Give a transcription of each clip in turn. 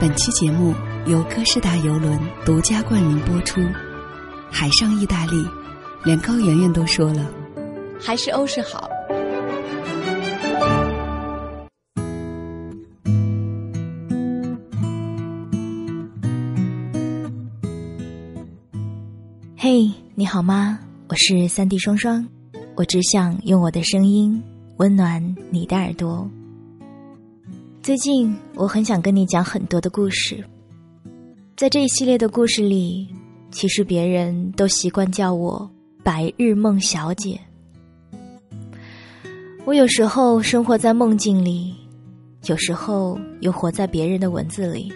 本期节目由哥斯达游轮独家冠名播出。海上意大利，连高圆圆都说了，还是欧式好。嘿，你好吗？我是三 D 双双，我只想用我的声音温暖你的耳朵。最近我很想跟你讲很多的故事，在这一系列的故事里。其实别人都习惯叫我“白日梦小姐”。我有时候生活在梦境里，有时候又活在别人的文字里。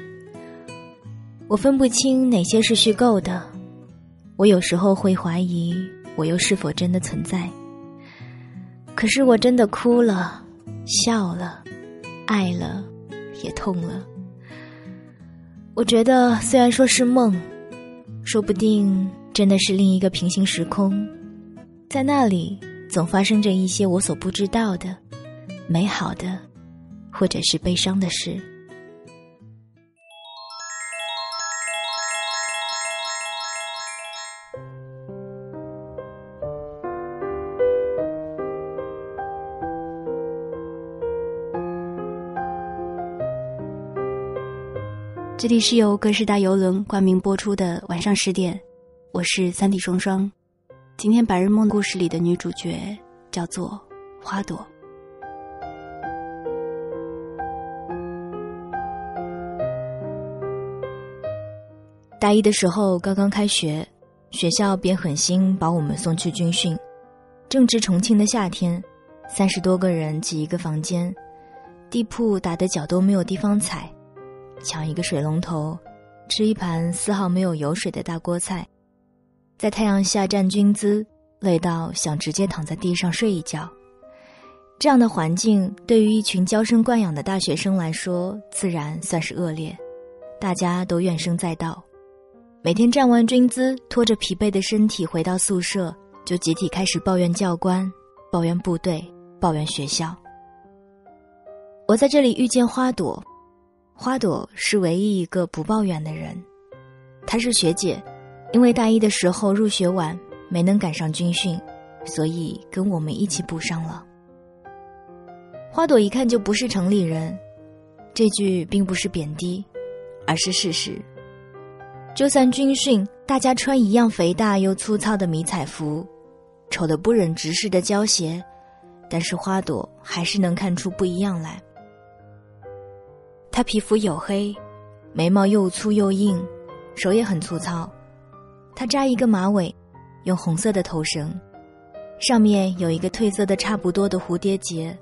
我分不清哪些是虚构的。我有时候会怀疑，我又是否真的存在。可是我真的哭了，笑了，爱了，也痛了。我觉得，虽然说是梦。说不定真的是另一个平行时空，在那里总发生着一些我所不知道的美好的，或者是悲伤的事。这里是由格式大游轮冠名播出的晚上十点，我是三体双双。今天白日梦故事里的女主角叫做花朵。大一的时候刚刚开学，学校便狠心把我们送去军训。正值重庆的夏天，三十多个人挤一个房间，地铺打得脚都没有地方踩。抢一个水龙头，吃一盘丝毫没有油水的大锅菜，在太阳下站军姿，累到想直接躺在地上睡一觉。这样的环境对于一群娇生惯养的大学生来说，自然算是恶劣，大家都怨声载道。每天站完军姿，拖着疲惫的身体回到宿舍，就集体开始抱怨教官，抱怨部队，抱怨学校。我在这里遇见花朵。花朵是唯一一个不抱怨的人，她是学姐，因为大一的时候入学晚，没能赶上军训，所以跟我们一起补上了。花朵一看就不是城里人，这句并不是贬低，而是事实。就算军训，大家穿一样肥大又粗糙的迷彩服，丑得不忍直视的胶鞋，但是花朵还是能看出不一样来。他皮肤黝黑，眉毛又粗又硬，手也很粗糙。他扎一个马尾，用红色的头绳，上面有一个褪色的差不多的蝴蝶结，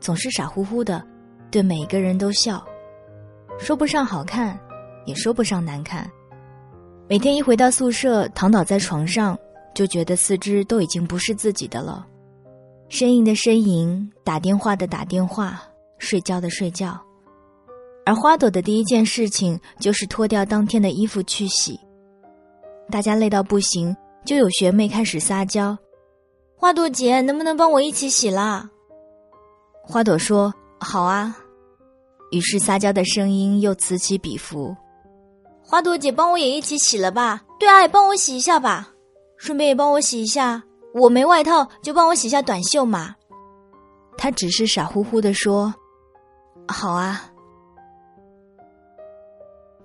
总是傻乎乎的，对每个人都笑，说不上好看，也说不上难看。每天一回到宿舍，躺倒在床上，就觉得四肢都已经不是自己的了，呻吟的呻吟，打电话的打电话，睡觉的睡觉。而花朵的第一件事情就是脱掉当天的衣服去洗。大家累到不行，就有学妹开始撒娇：“花朵姐，能不能帮我一起洗啦？”花朵说：“好啊。”于是撒娇的声音又此起彼伏：“花朵姐，帮我也一起洗了吧？对啊，也帮我洗一下吧，顺便也帮我洗一下。我没外套，就帮我洗下短袖嘛。”她只是傻乎乎的说：“好啊。”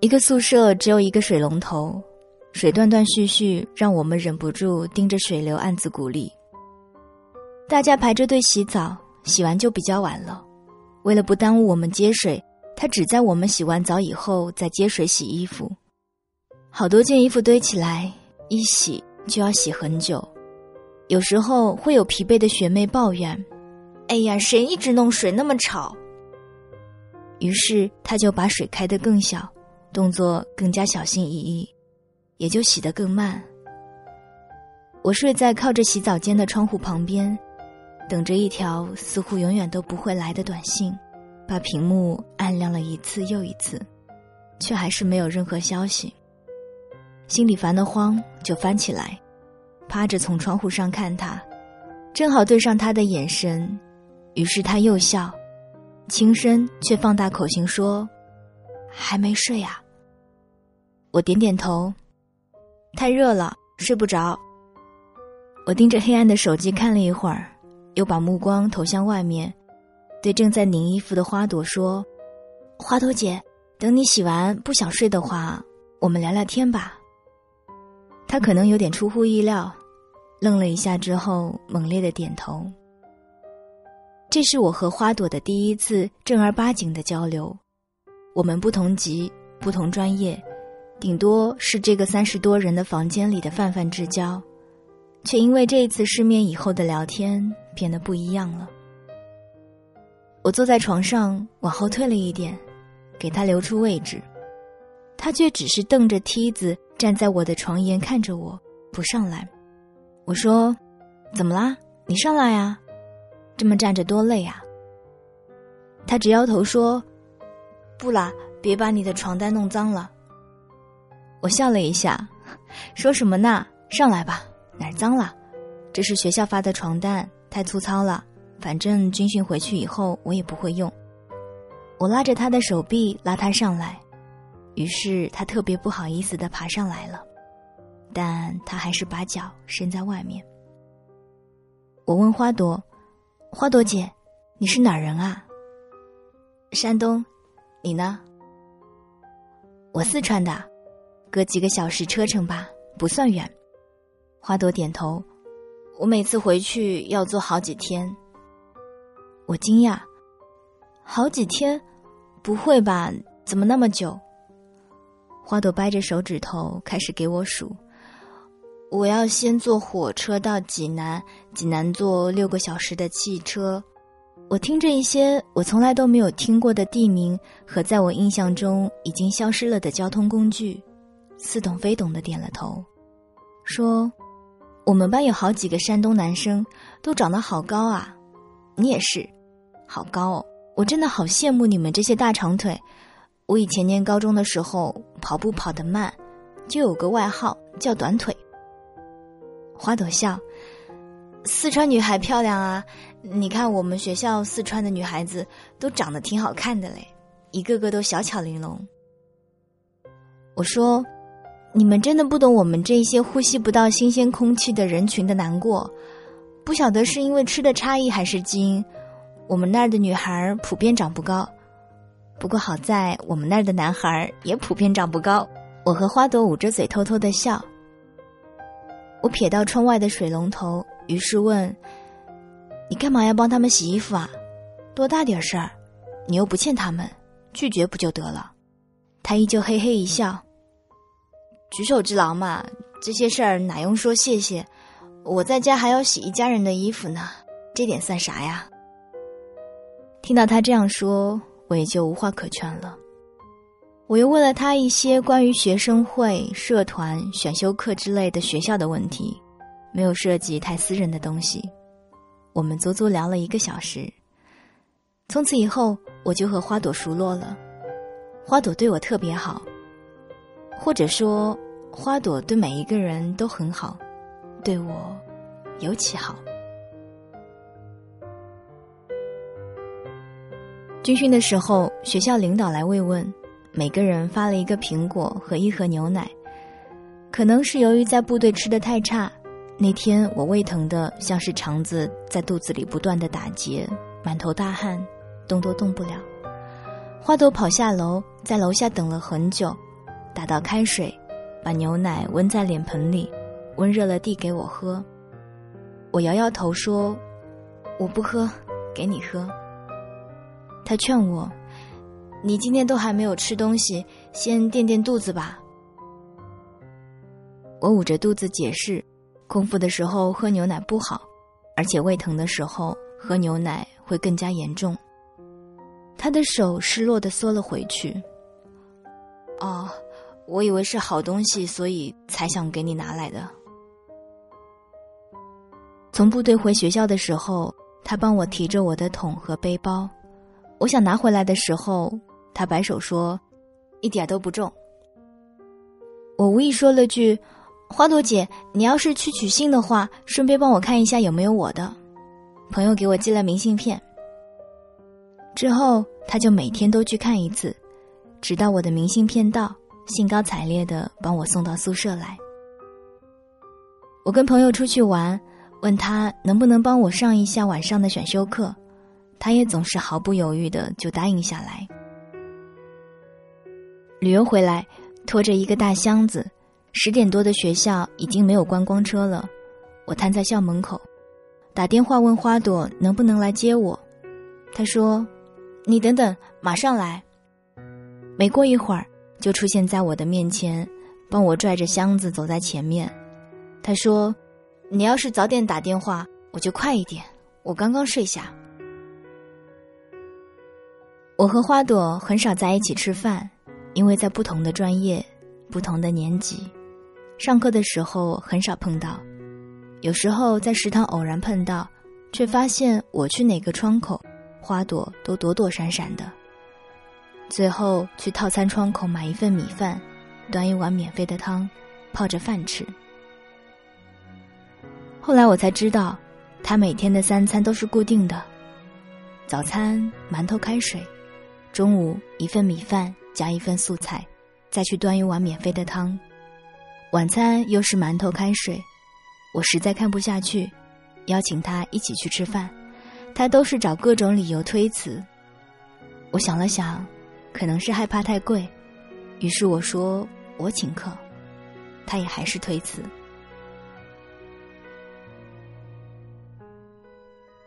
一个宿舍只有一个水龙头，水断断续续，让我们忍不住盯着水流暗自鼓励。大家排着队洗澡，洗完就比较晚了。为了不耽误我们接水，他只在我们洗完澡以后再接水洗衣服。好多件衣服堆起来，一洗就要洗很久。有时候会有疲惫的学妹抱怨：“哎呀，谁一直弄水那么吵？”于是他就把水开得更小。动作更加小心翼翼，也就洗得更慢。我睡在靠着洗澡间的窗户旁边，等着一条似乎永远都不会来的短信，把屏幕按亮了一次又一次，却还是没有任何消息。心里烦得慌，就翻起来，趴着从窗户上看他，正好对上他的眼神，于是他又笑，轻声却放大口型说。还没睡呀？我点点头。太热了，睡不着。我盯着黑暗的手机看了一会儿，又把目光投向外面，对正在拧衣服的花朵说：“花朵姐，等你洗完不想睡的话，我们聊聊天吧。”他可能有点出乎意料，愣了一下之后，猛烈的点头。这是我和花朵的第一次正儿八经的交流。我们不同级，不同专业，顶多是这个三十多人的房间里的泛泛之交。却因为这一次失眠以后的聊天变得不一样了。我坐在床上往后退了一点，给他留出位置，他却只是瞪着梯子站在我的床沿看着我，不上来。我说：“怎么啦？你上来呀，这么站着多累啊。”他直摇头说：“不啦，别把你的床单弄脏了。”我笑了一下，说什么呢？上来吧。哪儿脏了？这是学校发的床单，太粗糙了。反正军训回去以后我也不会用。我拉着他的手臂拉他上来，于是他特别不好意思的爬上来了，但他还是把脚伸在外面。我问花朵：“花朵姐，你是哪儿人啊？”山东，你呢？我四川的，隔几个小时车程吧，不算远。花朵点头，我每次回去要坐好几天。我惊讶，好几天？不会吧？怎么那么久？花朵掰着手指头开始给我数。我要先坐火车到济南，济南坐六个小时的汽车。我听着一些我从来都没有听过的地名和在我印象中已经消失了的交通工具，似懂非懂的点了头，说。我们班有好几个山东男生，都长得好高啊！你也是，好高哦！我真的好羡慕你们这些大长腿。我以前念高中的时候跑步跑得慢，就有个外号叫短腿。花朵笑，四川女孩漂亮啊！你看我们学校四川的女孩子都长得挺好看的嘞，一个个都小巧玲珑。我说。你们真的不懂我们这些呼吸不到新鲜空气的人群的难过，不晓得是因为吃的差异还是基因，我们那儿的女孩普遍长不高，不过好在我们那儿的男孩也普遍长不高。我和花朵捂着嘴偷偷的笑。我瞥到窗外的水龙头，于是问：“你干嘛要帮他们洗衣服啊？多大点事儿？你又不欠他们，拒绝不就得了？”他依旧嘿嘿一笑。举手之劳嘛，这些事儿哪用说谢谢？我在家还要洗一家人的衣服呢，这点算啥呀？听到他这样说，我也就无话可劝了。我又问了他一些关于学生会、社团、选修课之类的学校的问题，没有涉及太私人的东西。我们足足聊了一个小时。从此以后，我就和花朵熟络了。花朵对我特别好。或者说，花朵对每一个人都很好，对我尤其好。军训的时候，学校领导来慰问，每个人发了一个苹果和一盒牛奶。可能是由于在部队吃的太差，那天我胃疼的像是肠子在肚子里不断的打结，满头大汗，动都动不了。花朵跑下楼，在楼下等了很久。打到开水，把牛奶温在脸盆里，温热了递给我喝。我摇摇头说：“我不喝，给你喝。”他劝我：“你今天都还没有吃东西，先垫垫肚子吧。”我捂着肚子解释：“空腹的时候喝牛奶不好，而且胃疼的时候喝牛奶会更加严重。”他的手失落的缩了回去。哦。我以为是好东西，所以才想给你拿来的。从部队回学校的时候，他帮我提着我的桶和背包。我想拿回来的时候，他摆手说：“一点都不重。”我无意说了句：“花朵姐，你要是去取信的话，顺便帮我看一下有没有我的。”朋友给我寄了明信片。之后，他就每天都去看一次。直到我的明信片到，兴高采烈的帮我送到宿舍来。我跟朋友出去玩，问他能不能帮我上一下晚上的选修课，他也总是毫不犹豫的就答应下来。旅游回来，拖着一个大箱子，十点多的学校已经没有观光车了，我瘫在校门口，打电话问花朵能不能来接我，他说：“你等等，马上来。”没过一会儿，就出现在我的面前，帮我拽着箱子走在前面。他说：“你要是早点打电话，我就快一点。我刚刚睡下。”我和花朵很少在一起吃饭。因为在不同的专业、不同的年级，上课的时候很少碰到，有时候在食堂偶然碰到，却发现我去哪个窗口，花朵都躲躲闪闪的。最后去套餐窗口买一份米饭，端一碗免费的汤，泡着饭吃。后来我才知道，他每天的三餐都是固定的：早餐馒头开水，中午一份米饭。加一份素菜，再去端一碗免费的汤，晚餐又是馒头开水。我实在看不下去，邀请他一起去吃饭，他都是找各种理由推辞。我想了想，可能是害怕太贵，于是我说我请客，他也还是推辞。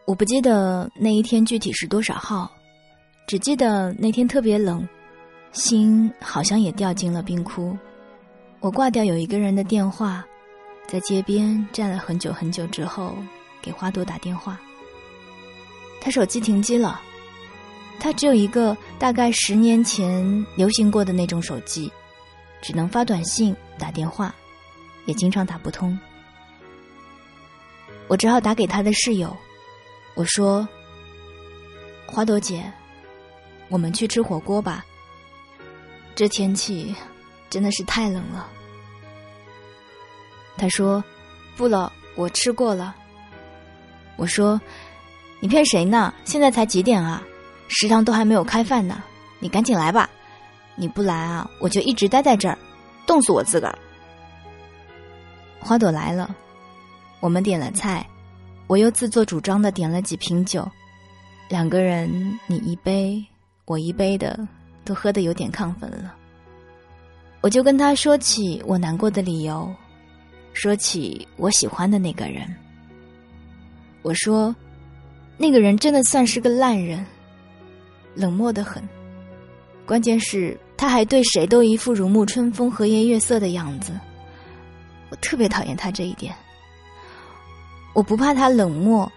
我不记得那一天具体是多少号，只记得那天特别冷。心好像也掉进了冰窟，我挂掉有一个人的电话，在街边站了很久很久之后，给花朵打电话。他手机停机了，他只有一个大概十年前流行过的那种手机，只能发短信、打电话，也经常打不通。我只好打给他的室友，我说：“花朵姐，我们去吃火锅吧。”这天气真的是太冷了。他说：“不了，我吃过了。”我说：“你骗谁呢？现在才几点啊？食堂都还没有开饭呢。你赶紧来吧，你不来啊，我就一直待在这儿，冻死我自个儿。”花朵来了，我们点了菜，我又自作主张的点了几瓶酒，两个人你一杯我一杯的。都喝得有点亢奋了，我就跟他说起我难过的理由，说起我喜欢的那个人。我说，那个人真的算是个烂人，冷漠的很。关键是他还对谁都一副如沐春风、和颜悦色的样子，我特别讨厌他这一点。我不怕他冷漠，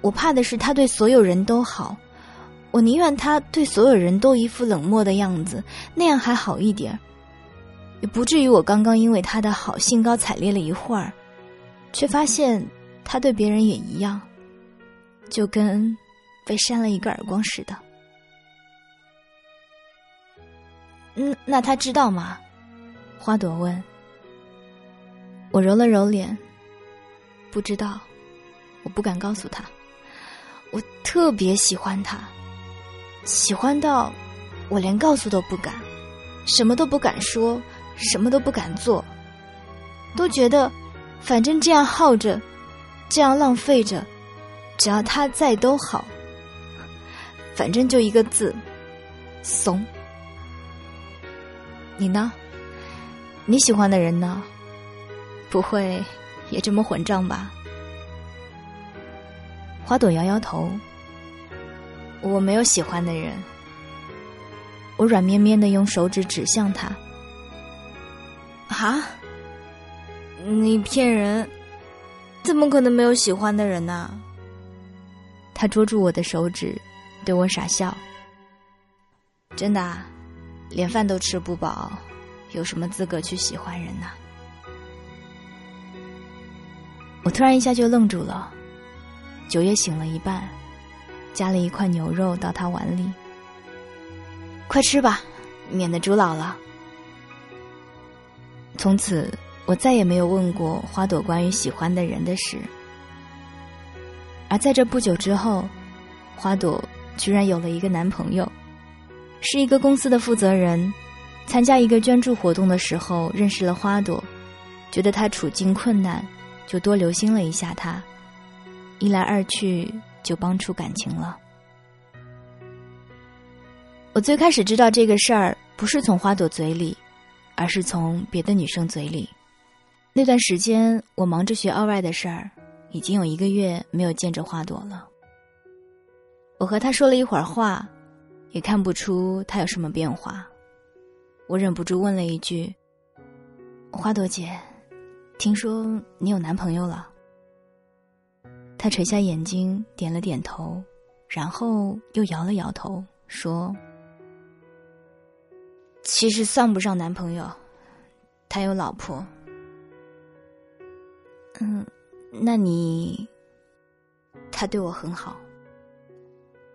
我怕的是他对所有人都好。我宁愿他对所有人都一副冷漠的样子，那样还好一点也不至于我刚刚因为他的好兴高采烈了一会儿，却发现他对别人也一样，就跟被扇了一个耳光似的。嗯，那他知道吗？花朵问。我揉了揉脸，不知道，我不敢告诉他，我特别喜欢他。喜欢到，我连告诉都不敢，什么都不敢说，什么都不敢做，都觉得，反正这样耗着，这样浪费着，只要他在都好。反正就一个字，怂。你呢？你喜欢的人呢？不会也这么混账吧？花朵摇摇头。我没有喜欢的人，我软绵绵的用手指指向他。啊！你骗人！怎么可能没有喜欢的人呢？他捉住我的手指，对我傻笑。真的，连饭都吃不饱，有什么资格去喜欢人呢？我突然一下就愣住了，九月醒了一半。夹了一块牛肉到他碗里，快吃吧，免得煮老了。从此，我再也没有问过花朵关于喜欢的人的事。而在这不久之后，花朵居然有了一个男朋友，是一个公司的负责人，参加一个捐助活动的时候认识了花朵，觉得他处境困难，就多留心了一下他，一来二去就帮出感情了。我最开始知道这个事儿，不是从花朵嘴里，而是从别的女生嘴里。那段时间，我忙着学奥外的事儿，已经有一个月没有见着花朵了。我和他说了一会儿话，也看不出他有什么变化。我忍不住问了一句：“花朵姐，听说你有男朋友了？”他垂下眼睛，点了点头，然后又摇了摇头，说。其实算不上男朋友，他有老婆。嗯，那你，他对我很好。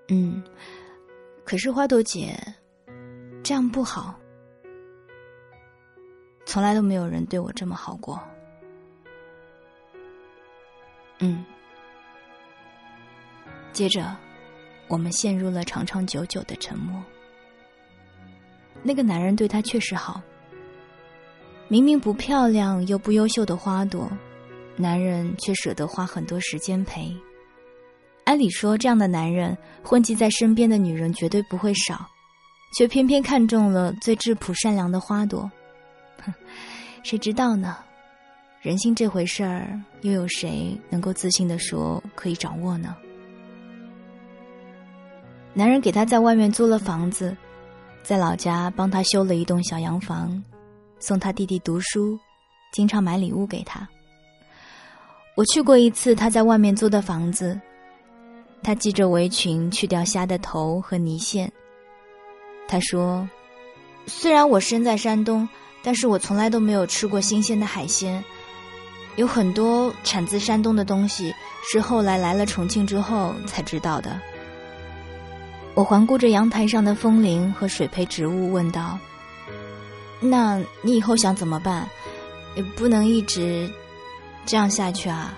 嗯，可是花朵姐，这样不好。从来都没有人对我这么好过。嗯，接着，我们陷入了长长久久的沉默。那个男人对她确实好。明明不漂亮又不优秀的花朵，男人却舍得花很多时间陪。按理说，这样的男人混迹在身边的女人绝对不会少，却偏偏看中了最质朴善良的花朵。哼，谁知道呢？人心这回事儿，又有谁能够自信的说可以掌握呢？男人给她在外面租了房子。在老家帮他修了一栋小洋房，送他弟弟读书，经常买礼物给他。我去过一次他在外面租的房子，他系着围裙去掉虾的头和泥线。他说：“虽然我身在山东，但是我从来都没有吃过新鲜的海鲜，有很多产自山东的东西是后来来了重庆之后才知道的。”我环顾着阳台上的风铃和水培植物，问道：“那你以后想怎么办？也不能一直这样下去啊。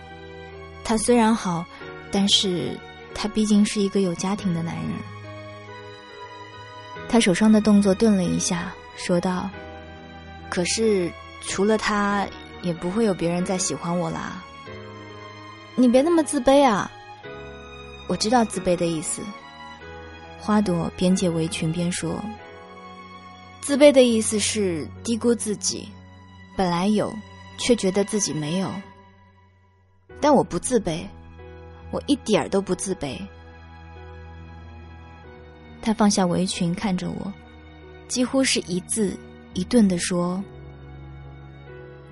他虽然好，但是他毕竟是一个有家庭的男人。”他手上的动作顿了一下，说道：“可是除了他，也不会有别人再喜欢我啦。你别那么自卑啊！我知道自卑的意思。”花朵边解围裙边说：“自卑的意思是低估自己，本来有，却觉得自己没有。但我不自卑，我一点儿都不自卑。”他放下围裙，看着我，几乎是一字一顿的说：“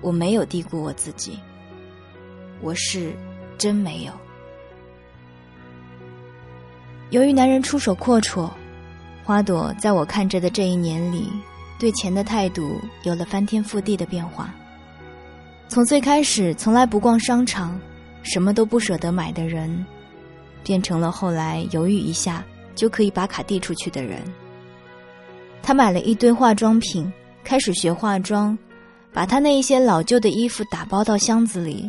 我没有低估我自己，我是真没有。”由于男人出手阔绰，花朵在我看着的这一年里，对钱的态度有了翻天覆地的变化。从最开始从来不逛商场、什么都不舍得买的人，变成了后来犹豫一下就可以把卡递出去的人。他买了一堆化妆品，开始学化妆，把他那一些老旧的衣服打包到箱子里，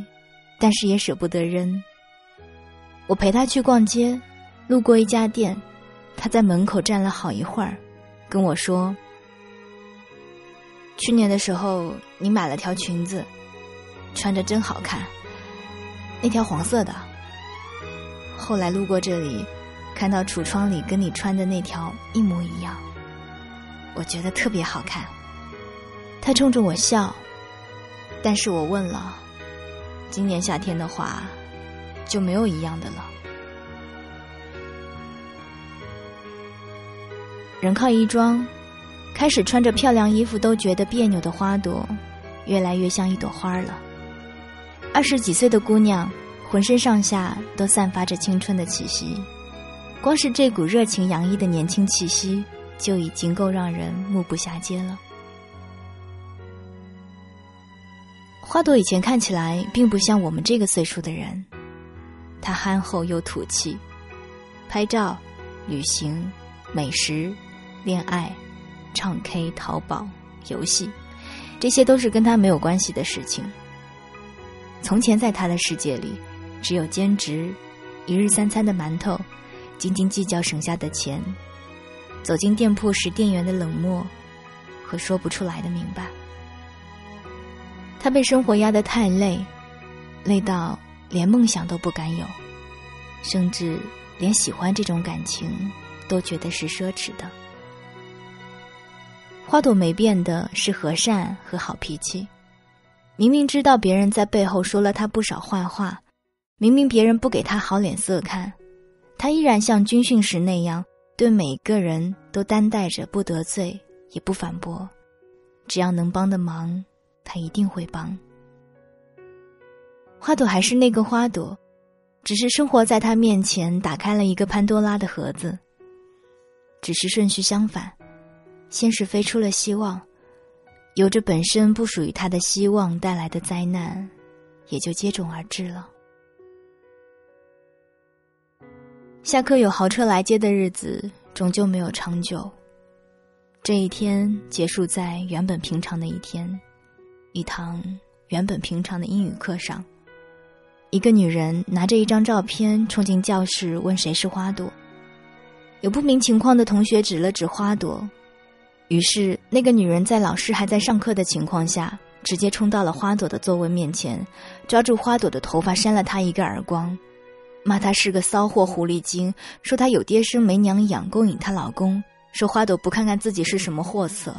但是也舍不得扔。我陪他去逛街。路过一家店，他在门口站了好一会儿，跟我说：“去年的时候你买了条裙子，穿着真好看，那条黄色的。后来路过这里，看到橱窗里跟你穿的那条一模一样，我觉得特别好看。”他冲着我笑，但是我问了：“今年夏天的话，就没有一样的了。”人靠衣装，开始穿着漂亮衣服都觉得别扭的花朵，越来越像一朵花了。二十几岁的姑娘，浑身上下都散发着青春的气息，光是这股热情洋溢的年轻气息，就已经够让人目不暇接了。花朵以前看起来并不像我们这个岁数的人，她憨厚又土气，拍照、旅行、美食。恋爱、唱 K、淘宝、游戏，这些都是跟他没有关系的事情。从前在他的世界里，只有兼职、一日三餐的馒头、斤斤计较省下的钱。走进店铺时店员的冷漠和说不出来的明白。他被生活压得太累，累到连梦想都不敢有，甚至连喜欢这种感情都觉得是奢侈的。花朵没变的是和善和好脾气，明明知道别人在背后说了他不少坏话，明明别人不给他好脸色看，他依然像军训时那样，对每个人都担待着不得罪，也不反驳，只要能帮的忙，他一定会帮。花朵还是那个花朵，只是生活在他面前打开了一个潘多拉的盒子，只是顺序相反。先是飞出了希望，有着本身不属于他的希望带来的灾难，也就接踵而至了。下课有豪车来接的日子，终究没有长久。这一天结束在原本平常的一天，一堂原本平常的英语课上，一个女人拿着一张照片冲进教室，问谁是花朵。有不明情况的同学指了指花朵。于是，那个女人在老师还在上课的情况下，直接冲到了花朵的座位面前，抓住花朵的头发扇了她一个耳光，骂她是个骚货狐狸精，说她有爹生没娘养，勾引她老公，说花朵不看看自己是什么货色，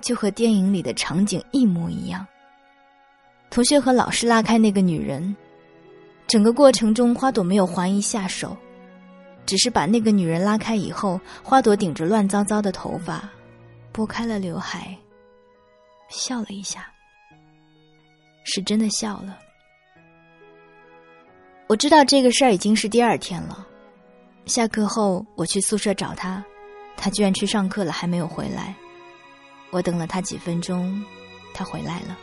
就和电影里的场景一模一样。同学和老师拉开那个女人，整个过程中，花朵没有怀疑下手。只是把那个女人拉开以后，花朵顶着乱糟糟的头发，拨开了刘海，笑了一下。是真的笑了。我知道这个事儿已经是第二天了。下课后我去宿舍找他，他居然去上课了，还没有回来。我等了他几分钟，他回来了。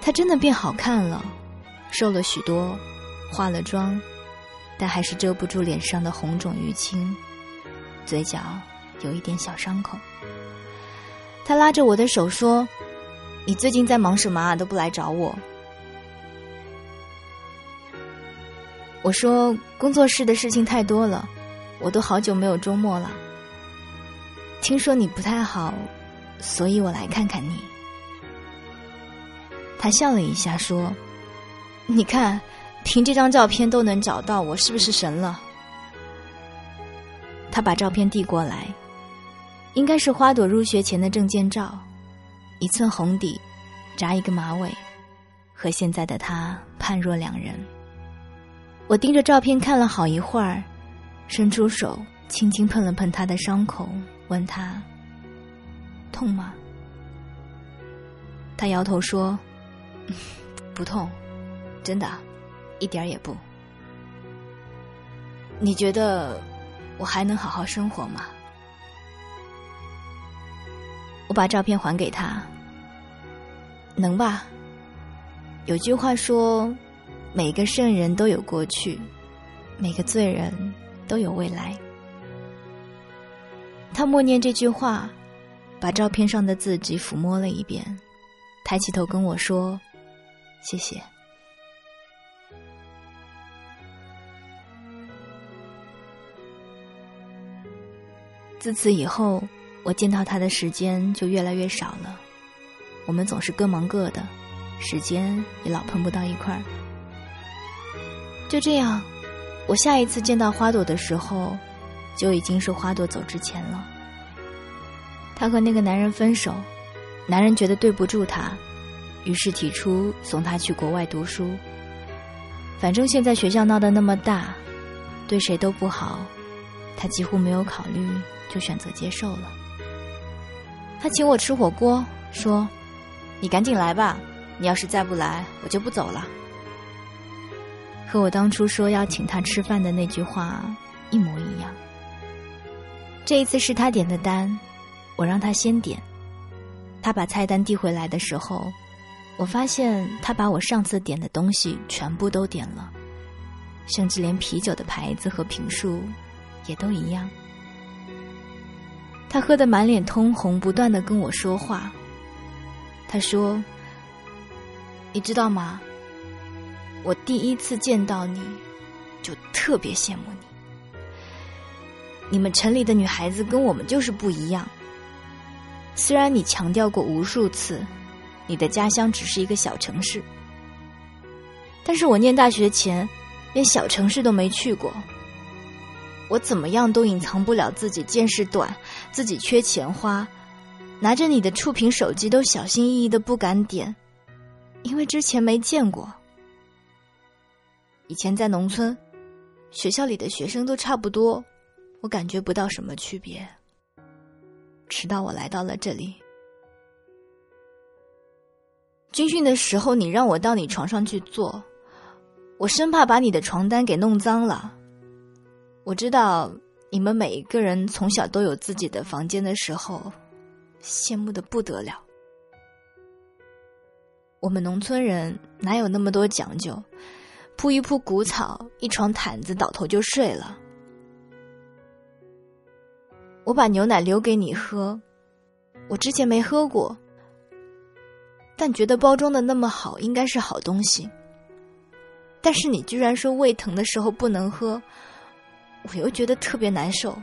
他真的变好看了，瘦了许多，化了妆。但还是遮不住脸上的红肿淤青，嘴角有一点小伤口。他拉着我的手说：“你最近在忙什么啊？都不来找我。”我说：“工作室的事情太多了，我都好久没有周末了。听说你不太好，所以我来看看你。”他笑了一下说：“你看。”凭这张照片都能找到我，是不是神了？他把照片递过来，应该是花朵入学前的证件照，一寸红底，扎一个马尾，和现在的他判若两人。我盯着照片看了好一会儿，伸出手轻轻碰了碰他的伤口，问他：“痛吗？”他摇头说：“不痛，真的。”一点也不。你觉得我还能好好生活吗？我把照片还给他。能吧？有句话说，每个圣人都有过去，每个罪人都有未来。他默念这句话，把照片上的字迹抚摸了一遍，抬起头跟我说：“谢谢。”自此以后，我见到他的时间就越来越少了。我们总是各忙各的，时间也老碰不到一块儿。就这样，我下一次见到花朵的时候，就已经是花朵走之前了。他和那个男人分手，男人觉得对不住他，于是提出送他去国外读书。反正现在学校闹得那么大，对谁都不好，他几乎没有考虑。就选择接受了。他请我吃火锅，说：“你赶紧来吧，你要是再不来，我就不走了。”和我当初说要请他吃饭的那句话一模一样。这一次是他点的单，我让他先点。他把菜单递回来的时候，我发现他把我上次点的东西全部都点了，甚至连啤酒的牌子和瓶数也都一样。他喝得满脸通红，不断的跟我说话。他说：“你知道吗？我第一次见到你，就特别羡慕你。你们城里的女孩子跟我们就是不一样。虽然你强调过无数次，你的家乡只是一个小城市，但是我念大学前连小城市都没去过。我怎么样都隐藏不了自己见识短，自己缺钱花，拿着你的触屏手机都小心翼翼的不敢点，因为之前没见过。以前在农村，学校里的学生都差不多，我感觉不到什么区别。直到我来到了这里，军训的时候，你让我到你床上去坐，我生怕把你的床单给弄脏了。我知道你们每一个人从小都有自己的房间的时候，羡慕的不得了。我们农村人哪有那么多讲究？铺一铺谷草，一床毯子，倒头就睡了。我把牛奶留给你喝，我之前没喝过，但觉得包装的那么好，应该是好东西。但是你居然说胃疼的时候不能喝，我又觉得特别难受。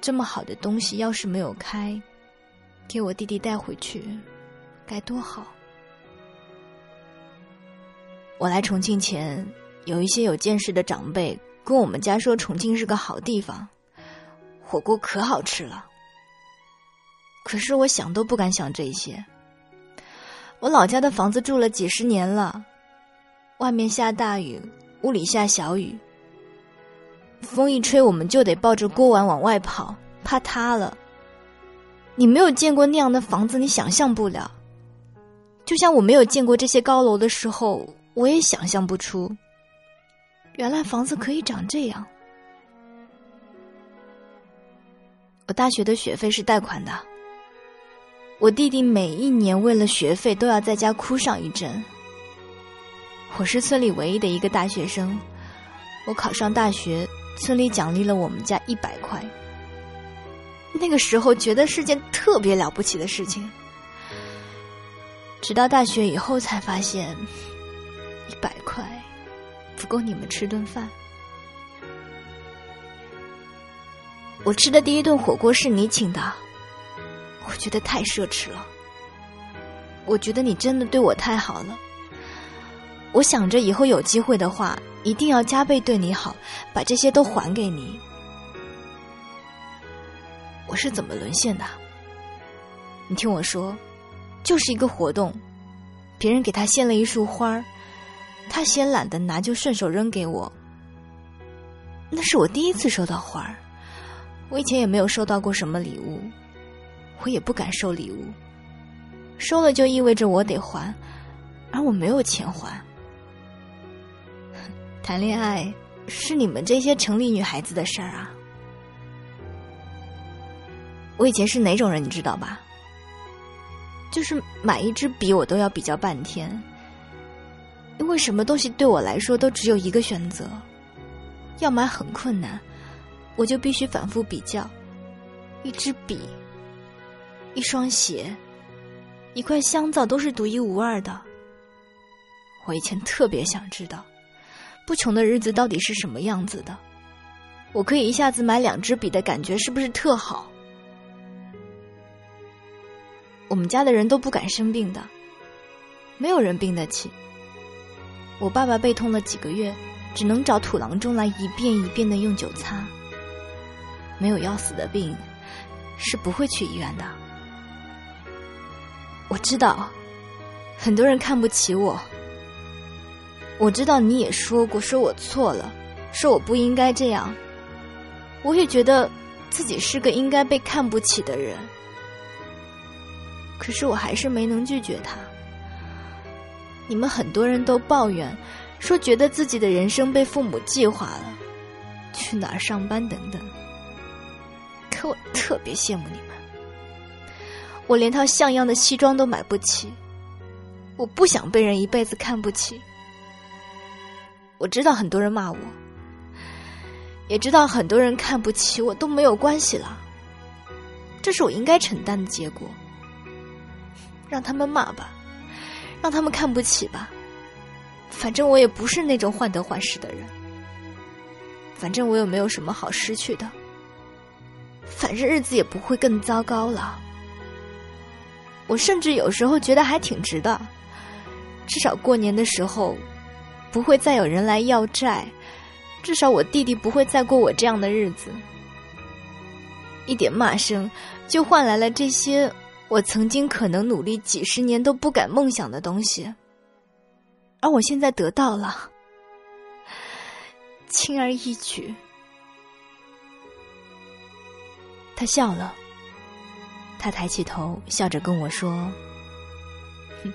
这么好的东西要是没有开，给我弟弟带回去，该多好。我来重庆前，有一些有见识的长辈跟我们家说，重庆是个好地方。火锅可好吃了，可是我想都不敢想这些。我老家的房子住了几十年了，外面下大雨，屋里下小雨，风一吹我们就得抱着锅碗往外跑，怕塌了。你没有见过那样的房子，你想象不了。就像我没有见过这些高楼的时候，我也想象不出，原来房子可以长这样。我大学的学费是贷款的，我弟弟每一年为了学费都要在家哭上一阵。我是村里唯一的一个大学生，我考上大学，村里奖励了我们家一百块。那个时候觉得是件特别了不起的事情，直到大学以后才发现，一百块不够你们吃顿饭。我吃的第一顿火锅是你请的，我觉得太奢侈了。我觉得你真的对我太好了。我想着以后有机会的话，一定要加倍对你好，把这些都还给你。我是怎么沦陷的？你听我说，就是一个活动，别人给他献了一束花，他嫌懒得拿，就顺手扔给我。那是我第一次收到花儿。我以前也没有收到过什么礼物，我也不敢收礼物，收了就意味着我得还，而我没有钱还。谈恋爱是你们这些城里女孩子的事儿啊！我以前是哪种人，你知道吧？就是买一支笔我都要比较半天，因为什么东西对我来说都只有一个选择，要买很困难。我就必须反复比较，一支笔、一双鞋、一块香皂都是独一无二的。我以前特别想知道，不穷的日子到底是什么样子的。我可以一下子买两支笔的感觉是不是特好？我们家的人都不敢生病的，没有人病得起。我爸爸背痛了几个月，只能找土郎中来一遍一遍的用酒擦。没有要死的病，是不会去医院的。我知道，很多人看不起我。我知道你也说过，说我错了，说我不应该这样。我也觉得自己是个应该被看不起的人，可是我还是没能拒绝他。你们很多人都抱怨，说觉得自己的人生被父母计划了，去哪儿上班等等。可我特别羡慕你们，我连套像样的西装都买不起，我不想被人一辈子看不起。我知道很多人骂我，也知道很多人看不起我，都没有关系了。这是我应该承担的结果。让他们骂吧，让他们看不起吧，反正我也不是那种患得患失的人，反正我也没有什么好失去的。反正日子也不会更糟糕了。我甚至有时候觉得还挺值的，至少过年的时候不会再有人来要债，至少我弟弟不会再过我这样的日子。一点骂声，就换来了这些我曾经可能努力几十年都不敢梦想的东西，而我现在得到了，轻而易举。他笑了，他抬起头，笑着跟我说：“哼，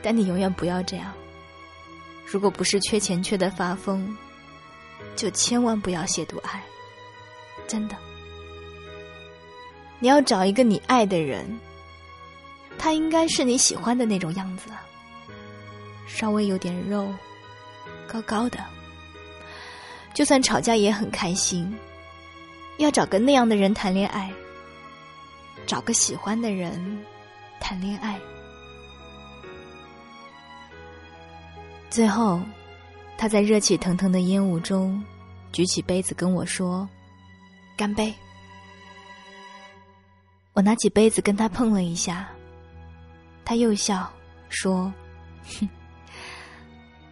但你永远不要这样。如果不是缺钱缺的发疯，就千万不要亵渎爱，真的。”你要找一个你爱的人，他应该是你喜欢的那种样子，稍微有点肉，高高的，就算吵架也很开心。要找个那样的人谈恋爱，找个喜欢的人谈恋爱。最后，他在热气腾腾的烟雾中举起杯子跟我说：“干杯。”我拿起杯子跟他碰了一下，他又笑说：“哼，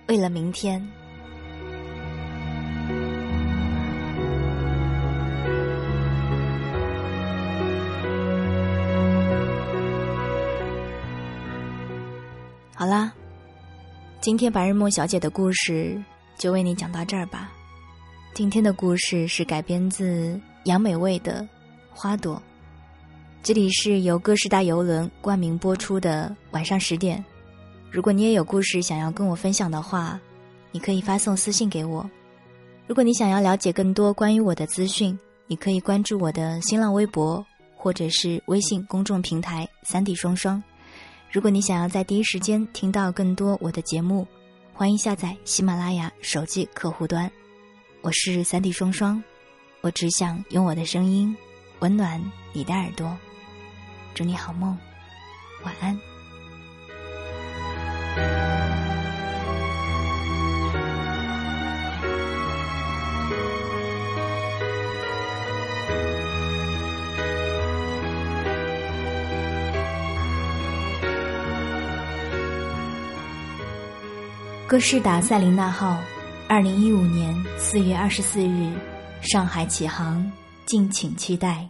为了明天。”好啦，今天白日梦小姐的故事就为你讲到这儿吧。今天的故事是改编自杨美味的《花朵》。这里是由歌诗大游轮冠名播出的晚上十点。如果你也有故事想要跟我分享的话，你可以发送私信给我。如果你想要了解更多关于我的资讯，你可以关注我的新浪微博或者是微信公众平台“三 D 双双”。如果你想要在第一时间听到更多我的节目，欢迎下载喜马拉雅手机客户端。我是三 D 双双，我只想用我的声音温暖你的耳朵。祝你好梦，晚安。歌诗达塞琳娜号，二零一五年四月二十四日，上海启航，敬请期待。